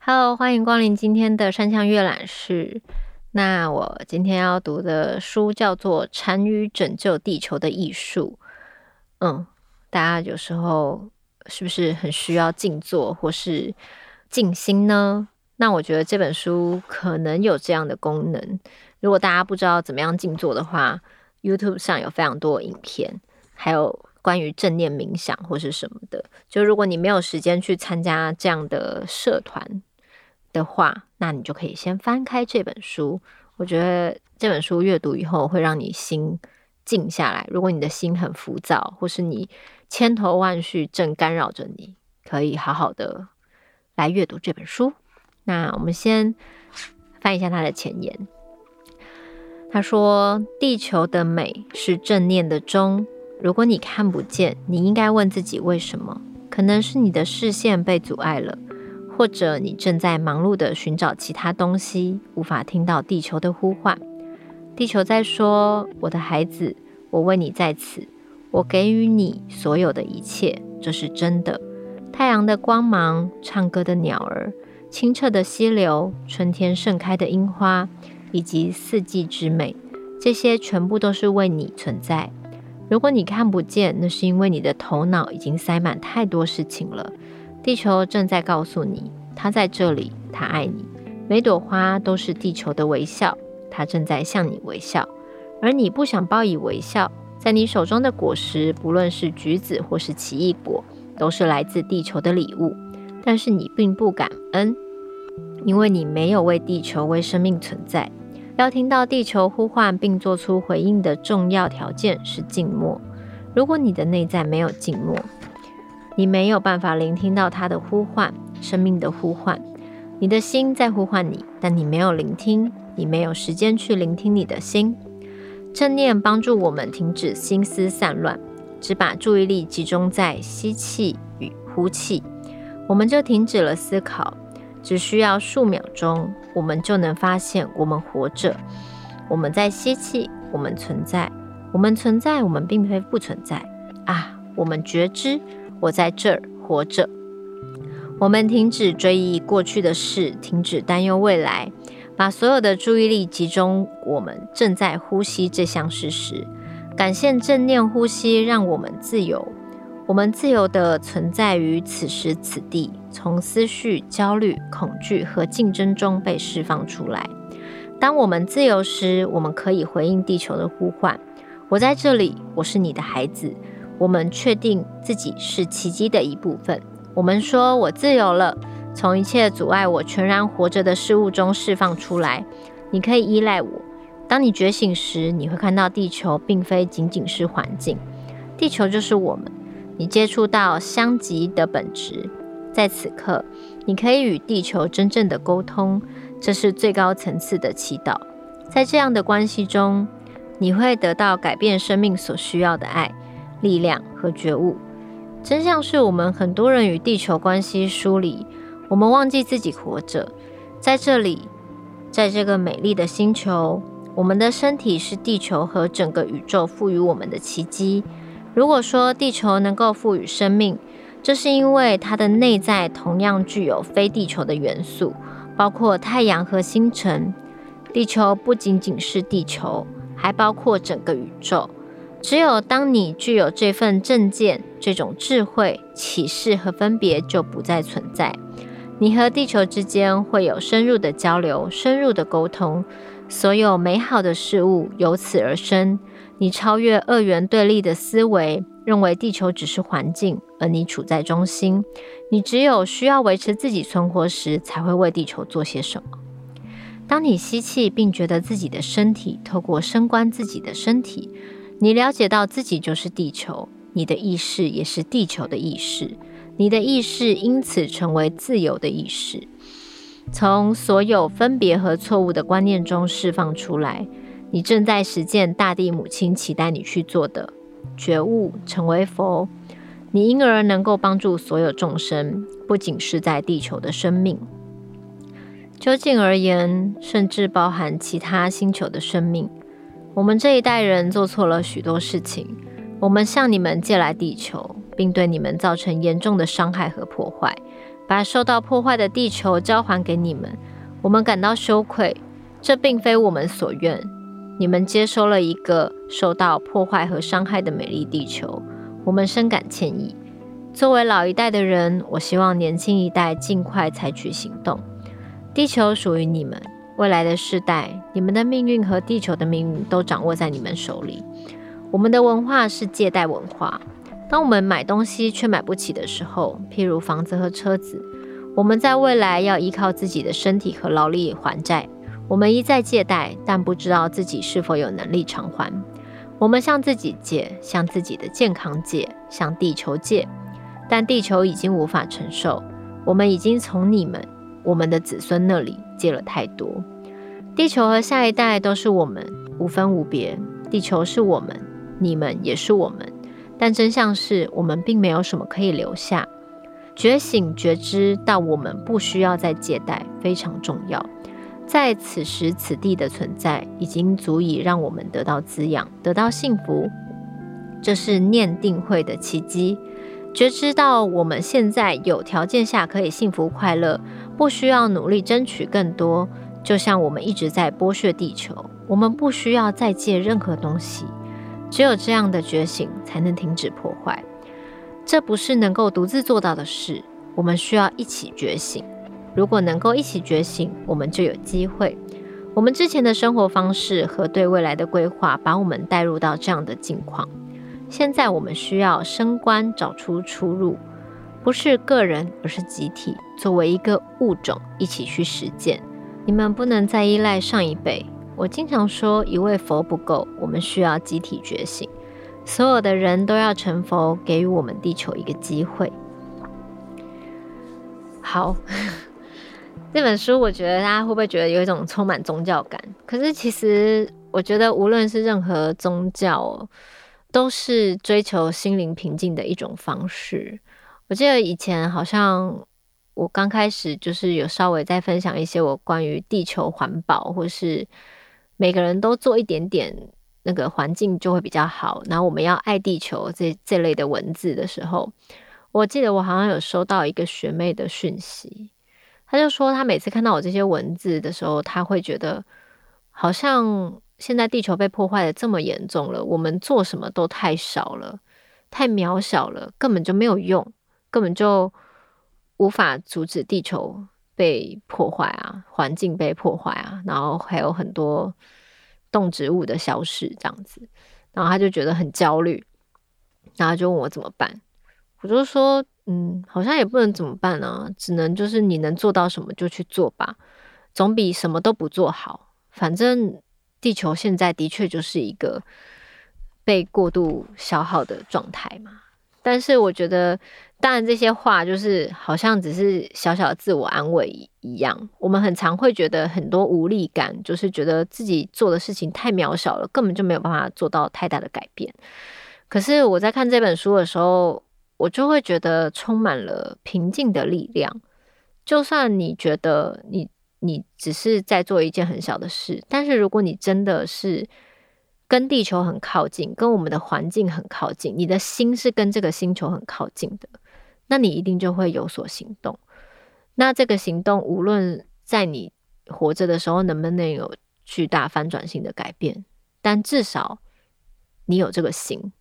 Hello，欢迎光临今天的山羌阅览室。那我今天要读的书叫做《禅与拯救地球的艺术》。嗯，大家有时候是不是很需要静坐或是静心呢？那我觉得这本书可能有这样的功能。如果大家不知道怎么样静坐的话，YouTube 上有非常多影片，还有关于正念冥想或是什么的。就如果你没有时间去参加这样的社团，的话，那你就可以先翻开这本书。我觉得这本书阅读以后会让你心静下来。如果你的心很浮躁，或是你千头万绪正干扰着你，可以好好的来阅读这本书。那我们先翻一下它的前言。他说：“地球的美是正念的钟。如果你看不见，你应该问自己为什么？可能是你的视线被阻碍了。”或者你正在忙碌地寻找其他东西，无法听到地球的呼唤。地球在说：“我的孩子，我为你在此，我给予你所有的一切，这是真的。太阳的光芒，唱歌的鸟儿，清澈的溪流，春天盛开的樱花，以及四季之美，这些全部都是为你存在。如果你看不见，那是因为你的头脑已经塞满太多事情了。”地球正在告诉你，它在这里，它爱你。每朵花都是地球的微笑，它正在向你微笑，而你不想报以微笑。在你手中的果实，不论是橘子或是奇异果，都是来自地球的礼物。但是你并不敢恩，因为你没有为地球、为生命存在。要听到地球呼唤并做出回应的重要条件是静默。如果你的内在没有静默，你没有办法聆听到它的呼唤，生命的呼唤。你的心在呼唤你，但你没有聆听，你没有时间去聆听你的心。正念帮助我们停止心思散乱，只把注意力集中在吸气与呼气，我们就停止了思考。只需要数秒钟，我们就能发现我们活着，我们在吸气，我们存在，我们存在，我们并非不存在啊，我们觉知。我在这儿活着。我们停止追忆过去的事，停止担忧未来，把所有的注意力集中。我们正在呼吸这项事实。感谢正念呼吸，让我们自由。我们自由地存在于此时此地，从思绪、焦虑、恐惧和竞争中被释放出来。当我们自由时，我们可以回应地球的呼唤。我在这里，我是你的孩子。我们确定自己是奇迹的一部分。我们说：“我自由了，从一切阻碍我全然活着的事物中释放出来。你可以依赖我。当你觉醒时，你会看到地球并非仅仅是环境，地球就是我们。你接触到相极的本质，在此刻，你可以与地球真正的沟通，这是最高层次的祈祷。在这样的关系中，你会得到改变生命所需要的爱。”力量和觉悟，真相是我们很多人与地球关系疏离，我们忘记自己活着，在这里，在这个美丽的星球，我们的身体是地球和整个宇宙赋予我们的奇迹。如果说地球能够赋予生命，这是因为它的内在同样具有非地球的元素，包括太阳和星辰。地球不仅仅是地球，还包括整个宇宙。只有当你具有这份正见，这种智慧、启示和分别就不再存在。你和地球之间会有深入的交流、深入的沟通，所有美好的事物由此而生。你超越二元对立的思维，认为地球只是环境，而你处在中心。你只有需要维持自己存活时，才会为地球做些什么。当你吸气，并觉得自己的身体透过升观自己的身体。你了解到自己就是地球，你的意识也是地球的意识，你的意识因此成为自由的意识，从所有分别和错误的观念中释放出来。你正在实践大地母亲期待你去做的觉悟，成为佛。你因而能够帮助所有众生，不仅是在地球的生命。究竟而言，甚至包含其他星球的生命。我们这一代人做错了许多事情。我们向你们借来地球，并对你们造成严重的伤害和破坏，把受到破坏的地球交还给你们。我们感到羞愧，这并非我们所愿。你们接收了一个受到破坏和伤害的美丽地球，我们深感歉意。作为老一代的人，我希望年轻一代尽快采取行动。地球属于你们，未来的世代，你们的命运和地球的命运都掌握在你们手里。我们的文化是借贷文化。当我们买东西却买不起的时候，譬如房子和车子，我们在未来要依靠自己的身体和劳力还债。我们一再借贷，但不知道自己是否有能力偿还。我们向自己借，向自己的健康借，向地球借，但地球已经无法承受。我们已经从你们。我们的子孙那里借了太多，地球和下一代都是我们，无分无别。地球是我们，你们也是我们。但真相是我们并没有什么可以留下。觉醒觉知到我们不需要再借贷，非常重要。在此时此地的存在，已经足以让我们得到滋养，得到幸福。这是念定慧的奇迹。觉知到我们现在有条件下可以幸福快乐。不需要努力争取更多，就像我们一直在剥削地球。我们不需要再借任何东西，只有这样的觉醒才能停止破坏。这不是能够独自做到的事，我们需要一起觉醒。如果能够一起觉醒，我们就有机会。我们之前的生活方式和对未来的规划，把我们带入到这样的境况。现在我们需要升官，找出出路。不是个人，而是集体。作为一个物种，一起去实践。你们不能再依赖上一辈。我经常说，一位佛不够，我们需要集体觉醒。所有的人都要成佛，给予我们地球一个机会。好，这本书我觉得大家会不会觉得有一种充满宗教感？可是其实，我觉得无论是任何宗教，都是追求心灵平静的一种方式。我记得以前好像我刚开始就是有稍微在分享一些我关于地球环保，或是每个人都做一点点，那个环境就会比较好。然后我们要爱地球这这类的文字的时候，我记得我好像有收到一个学妹的讯息，他就说他每次看到我这些文字的时候，他会觉得好像现在地球被破坏得这么严重了，我们做什么都太少了，太渺小了，根本就没有用。根本就无法阻止地球被破坏啊，环境被破坏啊，然后还有很多动植物的消失这样子，然后他就觉得很焦虑，然后就问我怎么办。我就说，嗯，好像也不能怎么办呢，只能就是你能做到什么就去做吧，总比什么都不做好。反正地球现在的确就是一个被过度消耗的状态嘛。但是我觉得，当然这些话就是好像只是小小的自我安慰一样。我们很常会觉得很多无力感，就是觉得自己做的事情太渺小了，根本就没有办法做到太大的改变。可是我在看这本书的时候，我就会觉得充满了平静的力量。就算你觉得你你只是在做一件很小的事，但是如果你真的是。跟地球很靠近，跟我们的环境很靠近，你的心是跟这个星球很靠近的，那你一定就会有所行动。那这个行动，无论在你活着的时候能不能有巨大翻转性的改变，但至少你有这个心。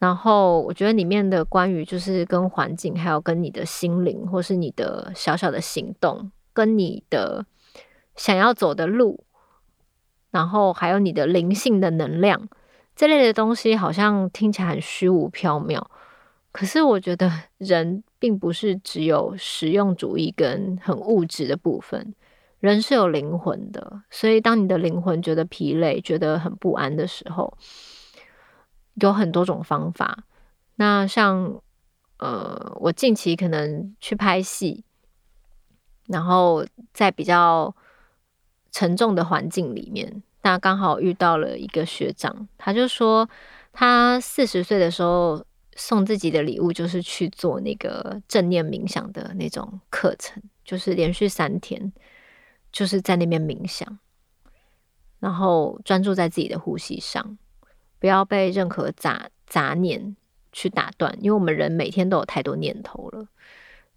然后，我觉得里面的关于就是跟环境，还有跟你的心灵，或是你的小小的行动，跟你的想要走的路。然后还有你的灵性的能量，这类的东西好像听起来很虚无缥缈，可是我觉得 人并不是只有实用主义跟很物质的部分，人是有灵魂的。所以当你的灵魂觉得疲累、觉得很不安的时候，有很多种方法。那像呃，我近期可能去拍戏，然后在比较。沉重的环境里面，那刚好遇到了一个学长，他就说他四十岁的时候送自己的礼物就是去做那个正念冥想的那种课程，就是连续三天，就是在那边冥想，然后专注在自己的呼吸上，不要被任何杂杂念去打断，因为我们人每天都有太多念头了。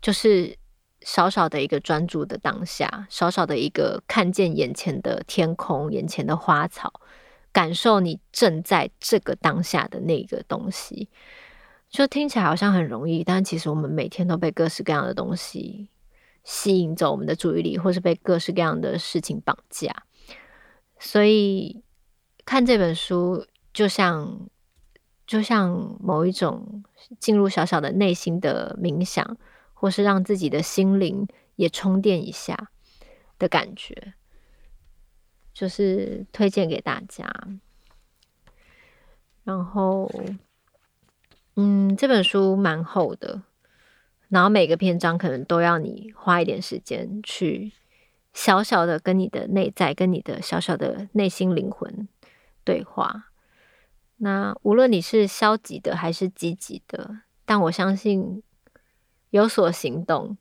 就是少少的一个专注的当下，少少的一个看见眼前的天空、眼前的花草，感受你正在这个当下的那个东西，就听起来好像很容易，但其实我们每天都被各式各样的东西吸引走我们的注意力，或是被各式各样的事情绑架。所以看这本书，就像就像某一种进入小小的内心的冥想。或是让自己的心灵也充电一下的感觉，就是推荐给大家。然后，嗯，这本书蛮厚的，然后每个篇章可能都要你花一点时间去小小的跟你的内在、跟你的小小的内心灵魂对话。那无论你是消极的还是积极的，但我相信。有所行动，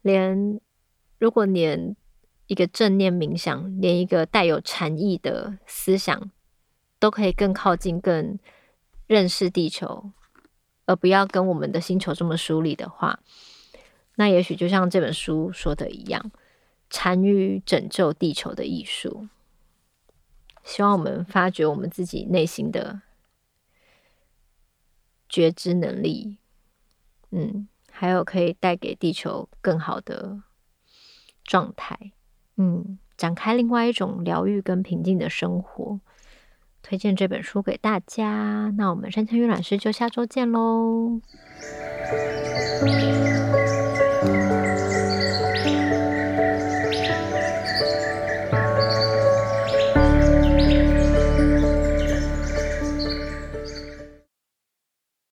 连如果连一个正念冥想，连一个带有禅意的思想，都可以更靠近、更认识地球，而不要跟我们的星球这么疏离的话，那也许就像这本书说的一样，禅与拯救地球的艺术。希望我们发掘我们自己内心的觉知能力，嗯。还有可以带给地球更好的状态，嗯，展开另外一种疗愈跟平静的生活。推荐这本书给大家，那我们山羌阅览室就下周见喽。